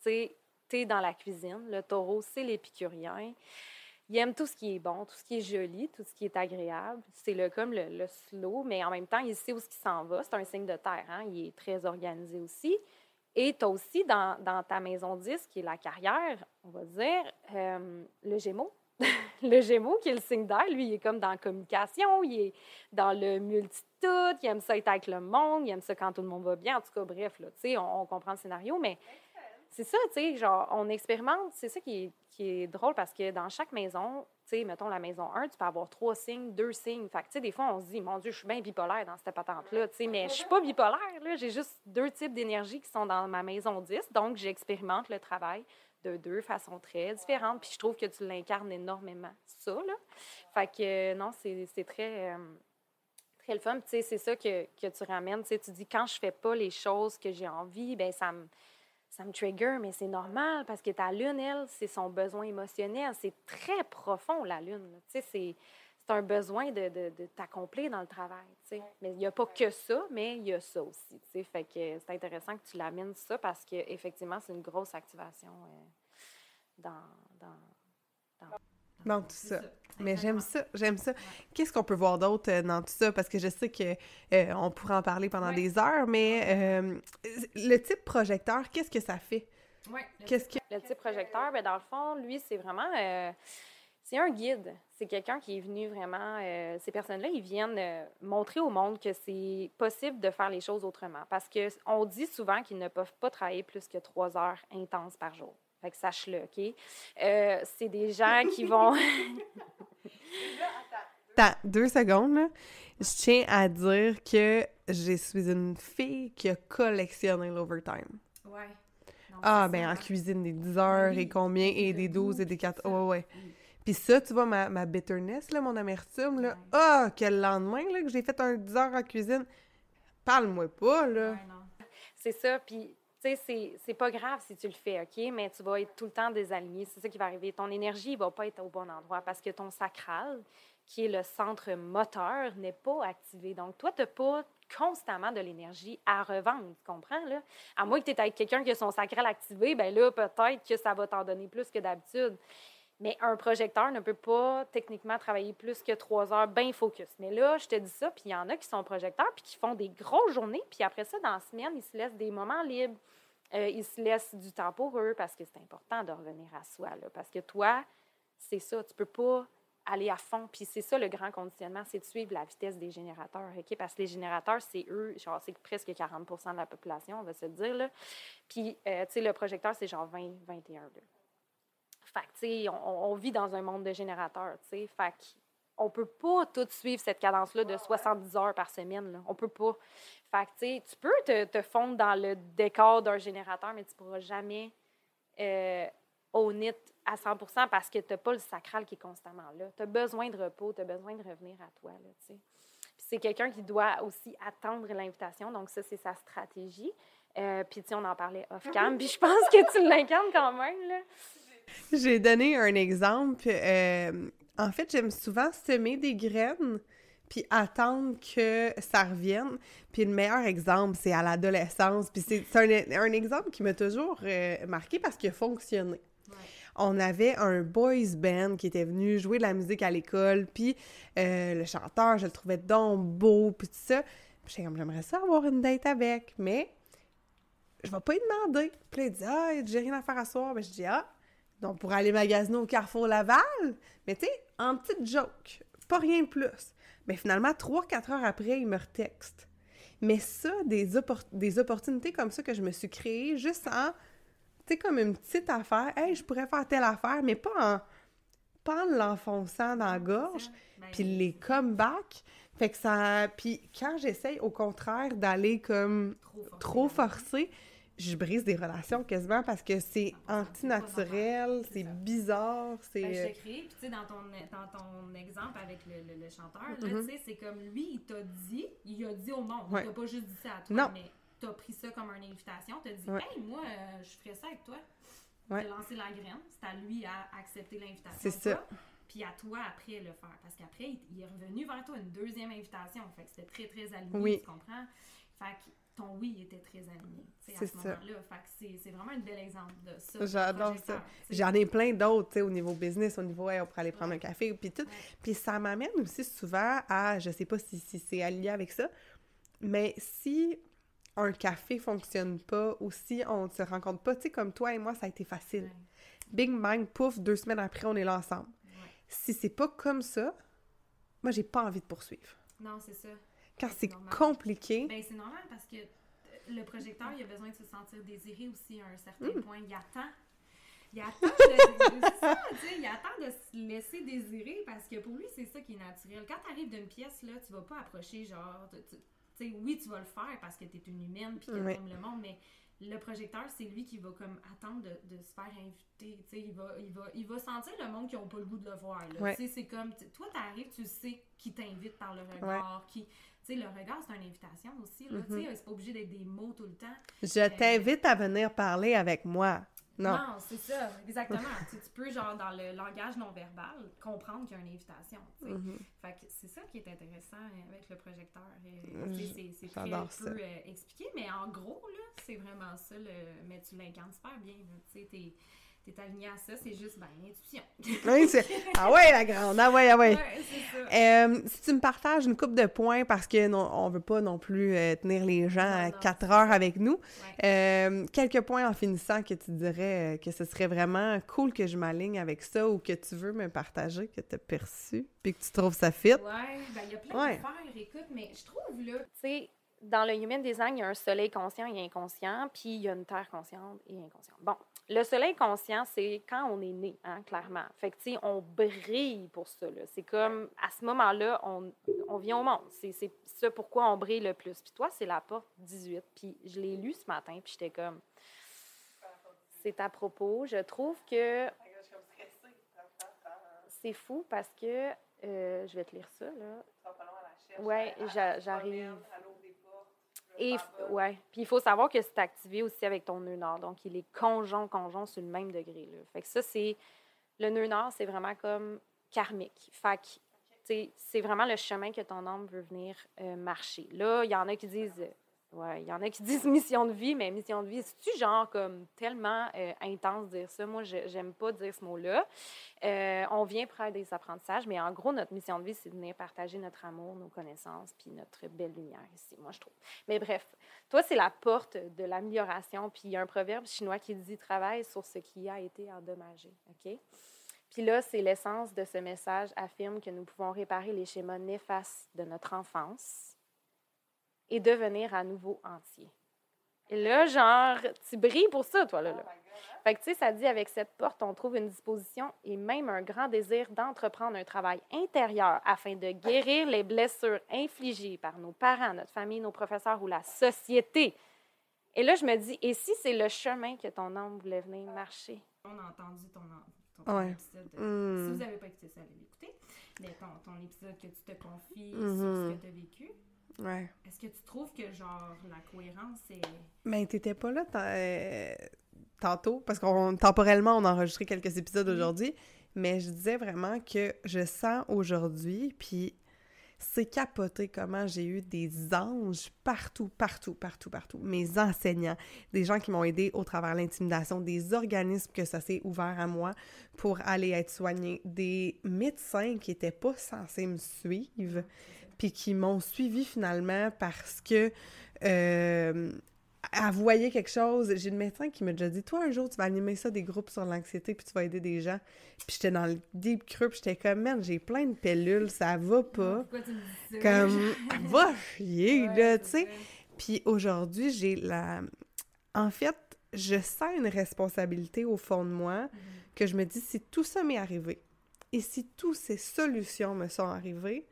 tu t'es dans la cuisine. Le taureau, c'est l'épicurien. Il aime tout ce qui est bon, tout ce qui est joli, tout ce qui est agréable. C'est le, comme le, le slow, mais en même temps, il sait où ce qui s'en va. C'est un signe de terre, hein? Il est très organisé aussi. Et tu as aussi dans, dans ta maison 10, qui est la carrière, on va dire, euh, le Gémeaux. le Gémeaux, qui est le signe d'air, lui, il est comme dans la communication, il est dans le multitude, il aime ça être avec le monde, il aime ça quand tout le monde va bien. En tout cas, bref, là, on, on comprend le scénario, mais c'est ça, tu sais, genre, on expérimente. C'est ça qui est, qui est drôle parce que dans chaque maison, mettons la maison 1, tu peux avoir trois signes, deux signes. Fait tu sais, des fois, on se dit, mon Dieu, je suis bien bipolaire dans cette patente-là, tu sais, mais je suis pas bipolaire, là. J'ai juste deux types d'énergie qui sont dans ma maison 10. Donc, j'expérimente le travail de deux façons très différentes. Puis je trouve que tu l'incarnes énormément, ça, là. Fait que, non, c'est très. euh, très le fun. Tu sais, c'est ça que, que tu ramènes. Tu tu dis, quand je fais pas les choses que j'ai envie, ben ça me, ça me trigger, mais c'est normal parce que ta lune, elle, c'est son besoin émotionnel. C'est très profond, la lune. Tu sais, c'est c'est un besoin de, de, de t'accomplir dans le travail. tu sais. Mais il n'y a pas que ça, mais il y a ça aussi. tu sais. Fait que c'est intéressant que tu l'amènes ça parce qu'effectivement, c'est une grosse activation euh, dans, dans, Dans tout C'est ça. ça. Mais j'aime ça, j'aime ça. Ouais. Qu'est-ce qu'on peut voir d'autre euh, dans tout ça? Parce que je sais que euh, on pourrait en parler pendant Ouais. des heures, mais euh, le type projecteur, qu'est-ce que ça fait? Ouais, le Qu'est-ce que... Le type projecteur, ben dans le fond, lui, c'est vraiment. euh, c'est un guide. C'est quelqu'un qui est venu vraiment. euh, ces personnes-là, ils viennent euh, montrer au monde que c'est possible de faire les choses autrement. Parce qu'on dit souvent qu'ils ne peuvent pas travailler plus que trois heures intenses par jour. Fait que sache-le, OK? Euh, c'est des gens qui vont. Attends, deux secondes, là. Je tiens à dire que je suis une fille qui a collectionné l'overtime. Ouais. Non, Ah, ben ça, en cuisine, des 10 heures Oui. et combien, et de des 12 et des 4. c'est ça. Ouais, ouais. Oui. Puis ça, tu vois, ma, ma bitterness, là, mon amertume, là. Ouais. Ah, que le lendemain, là, que j'ai fait un 10 heures en cuisine. Parle-moi pas, là. Ouais, non. C'est ça. Puis, tu sais, c'est- pas grave si tu le fais, OK? Mais tu vas être tout le temps désaligné. C'est ça qui va arriver. Ton énergie va pas être au bon endroit parce que ton sacral, qui est le centre moteur, n'est pas activé. Donc, toi, tu n'as pas constamment de l'énergie à revendre. Tu comprends, là? À moins que tu es avec quelqu'un qui a son sacral activé, ben là, peut-être que ça va t'en donner plus que d'habitude. Mais un projecteur ne peut pas techniquement travailler plus que trois heures bien focus. Mais là, je te dis ça, puis il y en a qui sont projecteurs, puis qui font des grosses journées, puis après ça, dans la semaine, ils se laissent des moments libres. Euh, ils se laissent du temps pour eux parce que c'est important de revenir à soi. Parce que toi, c'est ça, tu peux pas aller à fond. Puis c'est ça le grand conditionnement, c'est de suivre la vitesse des générateurs. Parce que les générateurs, c'est eux, genre, c'est presque 40% de la population, on va se dire. Là. Puis, euh, tu sais, le projecteur, c'est genre 20, 21. Là. Fait que, tu sais, on, on vit dans un monde de générateurs, tu sais. Fait qu'on peut pas tout suivre cette cadence-là de 70 heures par semaine, là. On peut pas. Fait que, tu peux te, te fondre dans le décor d'un générateur, mais tu pourras jamais euh, own it à 100% parce que tu n'as pas le sacral qui est constamment là. Tu as besoin de repos, tu as besoin de revenir à toi, là, tu sais. Puis c'est quelqu'un qui doit aussi attendre l'invitation, donc ça, c'est sa stratégie. Euh, puis, on en parlait off-cam, puis je pense que tu l'incarnes quand même, là. J'ai donné un exemple. euh, en fait, j'aime souvent semer des graines puis attendre que ça revienne. Puis le meilleur exemple, c'est à l'adolescence. Puis c'est un, un exemple qui m'a toujours euh, marqué parce qu'il a fonctionné. Ouais. On avait un boys band qui était venu jouer de la musique à l'école, puis euh, le chanteur, je le trouvais donc beau, puis tout ça. Puis j'aimerais ça avoir une date avec, mais je vais pas y demander. Puis il dit, ah, j'ai rien à faire à soir. Ben, je dis, ah, donc pour aller magasiner au Carrefour Laval. Mais tu sais, en petite joke, pas rien de plus. Mais finalement, trois, quatre heures après, il me retexte. Mais ça, des, oppor- des opportunités comme ça que je me suis créées juste en, tu sais, comme une petite affaire. Hey, je pourrais faire telle affaire, mais pas en, pas en l'enfonçant dans la gorge. Ben, Puis les comebacks, fait que ça... Puis quand j'essaye, au contraire, d'aller comme trop forcé. trop forcé, je brise des relations quasiment parce que c'est Ah, antinaturel, c'est bizarre, c'est... Ben, je euh, te crée, puis tu sais, dans ton, dans ton exemple avec le, le, le chanteur, Mhm. tu sais, c'est comme lui, il t'a dit, il a dit au monde, Ouais. il t'a pas juste dit ça à toi, Non. mais t'as pris ça comme une invitation, t'as dit, Ouais. hey, moi, euh, je ferais ça avec toi. Ouais. T'as lancé la graine, c'est à lui à accepter l'invitation. C'est ça. Puis à toi après le faire. Parce qu'après, il, il est revenu vers toi une deuxième invitation. Fait que c'était très, très aligné, Oui. tu comprends? Fait que ton oui était très aligné. C'est ce ça. c'est- vraiment un bel exemple de ça. J'adore ça. J'en ai plein d'autres, tu sais, au niveau business, au niveau, hey, on pourrait aller prendre un café, puis tout. Puis ça m'amène aussi souvent à, je sais pas si, si c'est allié avec ça, mais si un café fonctionne pas ou si on ne se rencontre pas, tu sais, comme toi et moi, ça a été facile. Ouais. Big Bang, pouf, deux semaines après, on est là ensemble. Ouais. si c'est pas comme ça, moi, j'ai pas envie de poursuivre. Non, c'est ça. Quand C'est compliqué, Ben, c'est normal parce que euh, le projecteur, il a besoin de se sentir désiré aussi à un certain Mm. point. Il attend. Il attend, de, c'est ça, il attend de se laisser désirer parce que pour lui, c'est ça qui est naturel. Quand tu arrives d'une pièce, là, tu vas pas approcher, genre, tu sais, oui, tu vas le faire parce que tu es une humaine puis que Ouais. t'aimes le monde, mais le projecteur, c'est lui qui va comme attendre de, de se faire inviter. Tu sais, il va, il, va, il va sentir le monde qui n'a pas le goût de le voir. Ouais. Tu sais, c'est comme, toi, tu arrives, tu sais qui t'invite par le regard, qui... Sais, le regard, c'est une invitation aussi. Là, Mm-hmm. Tu sais, c'est pas obligé d'être des mots tout le temps. je t'invite à venir parler avec moi. Non. c'est ça, exactement. tu, peux, genre, dans le langage non verbal, comprendre qu'il y a une invitation. Mhm. Fait que c'est ça qui est intéressant euh, avec le projecteur. Euh, sais, c'est très peu euh, expliqué, mais en gros, là, c'est vraiment ça. Le... Mais tu l'incarnes super bien. Tu sais, t'es es aligné à ça, c'est juste, ben, l'intuition. Oui, c'est- ah ouais, la grande, ah ouais, ah ouais. Ouais, c'est ça. Euh, si tu me partages une coupe de points parce que non, on veut pas non plus euh, tenir les gens Non, à non, 4 c'est heures avec nous, Ouais. euh, quelques points en finissant que tu dirais que ce serait vraiment cool que je m'aligne avec ça ou que tu veux me partager, que tu as perçu, puis que tu trouves ça fit. Ouais, ben, il y a plein Ouais. d'affaires, écoute, mais je trouve, là, Tu sais, dans le human design, il y a un soleil conscient et inconscient, puis il y a une terre consciente et inconsciente. Bon, le soleil conscient, c'est quand on est né, hein, clairement. Fait que, tu sais, on brille pour ça. C'est comme, à ce moment-là, on, on vient au monde. C'est ça pourquoi on brille le plus. Puis toi, c'est la porte 18. Puis je l'ai lu ce matin, puis j'étais comme, c'est à propos. Je trouve que c'est fou parce que, euh, je vais te lire ça, là. J'a- j'arrive. Et ouais, puis il faut savoir que c'est activé aussi avec ton nœud nord, donc il est conjoint conjoint sur le même degré là. Fait que ça c'est le nœud nord, c'est vraiment comme karmique. Fait que c'est vraiment le chemin que ton âme veut venir euh, marcher. Là, il y en a qui disent il y en a qui disent mission de vie, mais mission de vie, c'est-tu genre comme tellement euh, intense dire ça? Moi, j'aime pas dire ce mot-là. Euh, on vient faire des apprentissages, mais en gros, notre mission de vie, c'est de venir partager notre amour, nos connaissances, puis notre belle lumière ici, moi, je trouve. Mais bref, toi, c'est la porte de l'amélioration, puis il y a un proverbe chinois qui dit « Travaille sur ce qui a été endommagé ». OK? Puis là, c'est l'essence de ce message affirme que nous pouvons réparer les schémas néfastes de notre enfance et devenir à nouveau entier. Et là, genre, tu brilles pour ça, toi, là. là. Fait que, tu sais, ça dit avec cette porte, on trouve une disposition et même un grand désir d'entreprendre un travail intérieur afin de guérir les blessures infligées par nos parents, notre famille, nos professeurs ou la société. Et là, je me dis, et si c'est le chemin que ton âme voulait venir marcher? on a entendu ton, ton, ton Ouais. épisode. de- Mm. Si vous n'avez pas écouté ça, allez l'écouter. Mais ton, ton épisode que tu te confies sur ce que tu as vécu. Ouais. Est-ce que tu trouves que, genre, la cohérence, c'est... Mais t'étais pas là euh, tantôt, parce qu'on temporellement, on a enregistré quelques épisodes aujourd'hui, mais je disais vraiment que je sens aujourd'hui, puis c'est capoté comment j'ai eu des anges partout, partout, partout, partout. Mes enseignants, des gens qui m'ont aidé au travers de l'intimidation, des organismes que ça s'est ouvert à moi pour aller être soignée, des médecins qui étaient pas censés me suivre, puis qui m'ont suivi finalement parce que euh, voyait quelque chose. J'ai une médecin qui m'a déjà dit Toi, un jour, tu vas animer ça, des groupes sur l'anxiété, puis tu vas aider des gens. Puis j'étais dans le deep creux, puis j'étais comme Man, j'ai plein de pilules, ça va pas. Pourquoi tu me dis ça? Comme, va chier, Ouais, là, tu sais. Puis aujourd'hui, j'ai la. En fait, je sens une responsabilité au fond de moi Mhm. que je me dis si tout ça m'est arrivé et si toutes ces solutions me sont arrivées,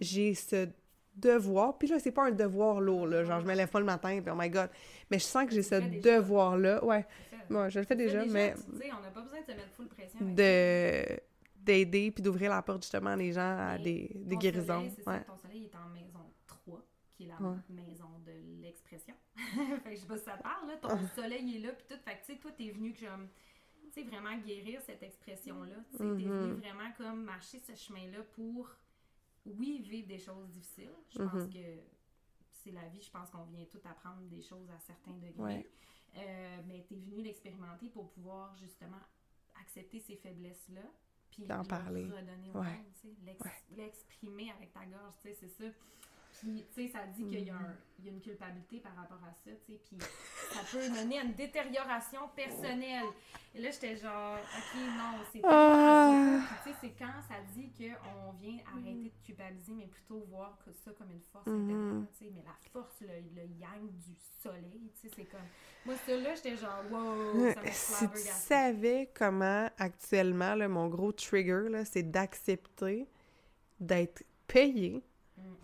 j'ai ce devoir. Puis là, c'est pas un devoir lourd, là. Genre, je me lève pas le matin, puis oh my god. Mais je sens que j'ai ce devoir-là. Ouais, moi, je le fais déjà, mais Tu sais, on n'a pas besoin de se mettre full pression. de d'aider puis d'ouvrir la porte justement à les gens à Mais des, des Ton guérisons. soleil, c'est ça, ouais. ton soleil est en maison 3, qui est la Ouais. maison de l'expression. fait que je sais pas si ça parle, là. Ton soleil est là, puis tout. Fait que, tu sais, toi, t'es venu tu sais, vraiment guérir cette expression-là. Tu sais, t'es venu vraiment comme marcher ce chemin-là pour, oui, vivre des choses difficiles. Je pense Mhm. que c'est la vie. Je pense qu'on vient tout apprendre des choses à certains degrés. Ouais. Euh, mais t'es venu l'expérimenter pour pouvoir, justement, accepter ces faiblesses-là. Puis D'en leur parler. redonner au Ouais. tu l'exprimer avec ta gorge, tu sais, c'est ça. Puis, tu sais, ça dit qu'il y, a un- il y a une culpabilité par rapport à ça, tu sais, puis ça peut mener à une détérioration personnelle. Et là, j'étais genre, OK, non, c'est Ah. pas Tu sais, c'est quand ça dit qu'on vient arrêter de culpabiliser, mais plutôt voir que ça comme une force Mhm. intérieure, tu sais. Mais la force, le, le yang du soleil, tu sais, c'est comme... Moi, ça, là, j'étais genre, wow, ça m'a Si tu savais comment actuellement, là, mon gros trigger, là, c'est d'accepter d'être payé.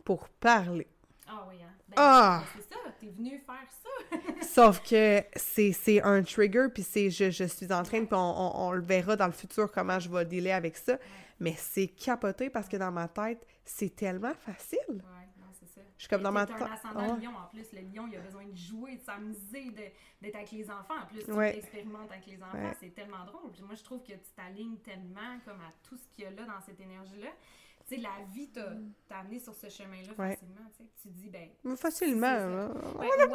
Pour parler. Ah oui, hein. Ben, Ah! c'est ça, t'es venu faire ça. Sauf que c'est c'est un trigger, puis c'est je, je suis en train, puis on, on- on le verra dans le futur comment je vais dealer avec ça. Mais c'est capoté parce que dans ma tête, c'est tellement facile. Ouais, non, c'est ça. Je suis comme dans ma tête. un ascendant Ouais. lion en plus. Le lion, il a besoin de jouer, de s'amuser, d'être avec les enfants. En plus, tu Ouais. expérimentes avec les enfants, Ouais. c'est tellement drôle. Puis moi, je trouve que tu t'alignes tellement comme à tout ce qu'il y a là dans cette énergie-là. Tu sais, la vie t'a t'a amené sur ce chemin-là Ouais. facilement. Tu sais, tu dis, ben. Mais Facilement. Hein. Ouais, ouais, non,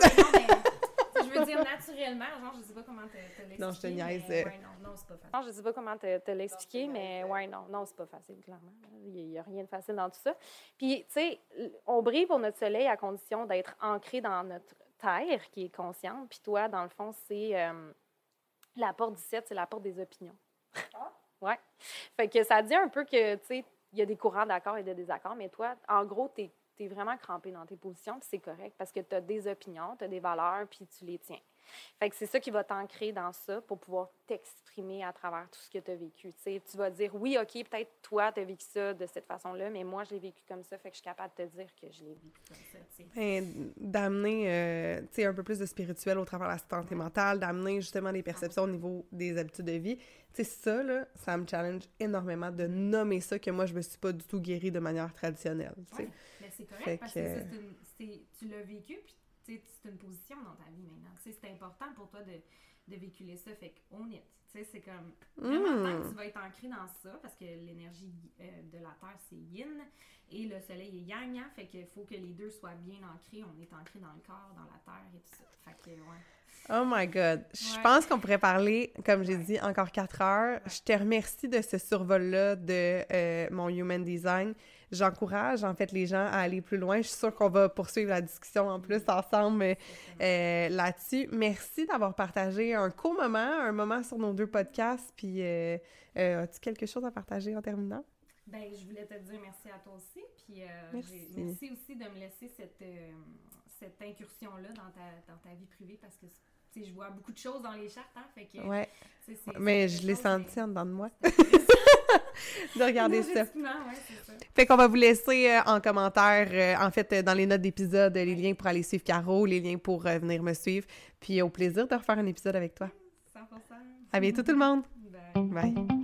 je veux dire naturellement, genre, je sais pas comment te, te l'expliquer. Non, je te mais niaise. Ouais, non, non, c'est pas facile. Non, je sais pas comment te, te l'expliquer, mais ouais, non, non, c'est pas facile, clairement. Il n'y a rien de facile dans tout ça. Puis, tu sais, on brille pour notre soleil à condition d'être ancré dans notre terre qui est consciente. Puis toi, dans le fond, c'est euh, la porte 17, c'est la porte des opinions. ouais. Fait que ça dit un peu que, tu sais, il y a des courants d'accord et de désaccords, mais toi, en gros, tu es, vraiment crampé dans tes positions, puis c'est correct parce que tu as des opinions, tu as des valeurs, puis tu les tiens. Fait que c'est ça qui va t'ancrer dans ça pour pouvoir t'exprimer à travers tout ce que tu as vécu. Tu sais, tu vas dire, oui, OK, peut-être toi, tu as vécu ça de cette façon-là, mais moi, je l'ai vécu comme ça, fait que je suis capable de te dire que je l'ai vécu. Comme ça. Ben, d'amener euh, sais, un peu plus de spirituel au travers de la santé mentale, d'amener justement des perceptions au niveau des habitudes de vie. Sais, ça, là, ça me challenge énormément de nommer ça que moi, je me suis pas du tout guérie de manière traditionnelle. Ouais, mais c'est correct Fait parce que- que, ça, c'est une- c'est- tu l'as vécu, puis c'est une position dans ta vie maintenant. C'est important pour toi de, de véhiculer ça, fait. Tu sais, c'est comme vraiment Mm. tant que tu vas être ancré dans ça, parce que l'énergie euh, de la Terre, c'est yin, et le Soleil est yang, hein, fait qu'il faut que les deux soient bien ancrés. On est ancré dans le corps, dans la Terre et tout ça. Fait que, ouais. Oh my God. Je Ouais. pense qu'on pourrait parler, comme j'ai Ouais. dit, encore quatre heures. Je te remercie de ce survol-là de euh, mon Human Design. J'encourage, en fait, les gens à aller plus loin. Je suis sûre qu'on va poursuivre la discussion en plus ensemble euh, là-dessus. Merci d'avoir partagé un court moment, un moment sur nos deux podcasts. Puis, euh, euh, as-tu quelque chose à partager en terminant? Ben, je voulais te dire merci à toi aussi. Puis euh, Merci. aussi de me laisser cette, cette incursion-là dans ta, dans ta vie privée parce que je vois beaucoup de choses dans les chartes. Hein, fait que, Ouais, mais je l'ai senti en dedans de moi. De regarder ça. Ouais. Fait qu'on va vous laisser euh, en commentaire, euh, en fait, euh, dans les notes d'épisode, les liens pour aller suivre Caro, les liens pour venir me suivre. Puis au plaisir de refaire un épisode avec toi. 100%. À bientôt tout le monde! Bye. Bye!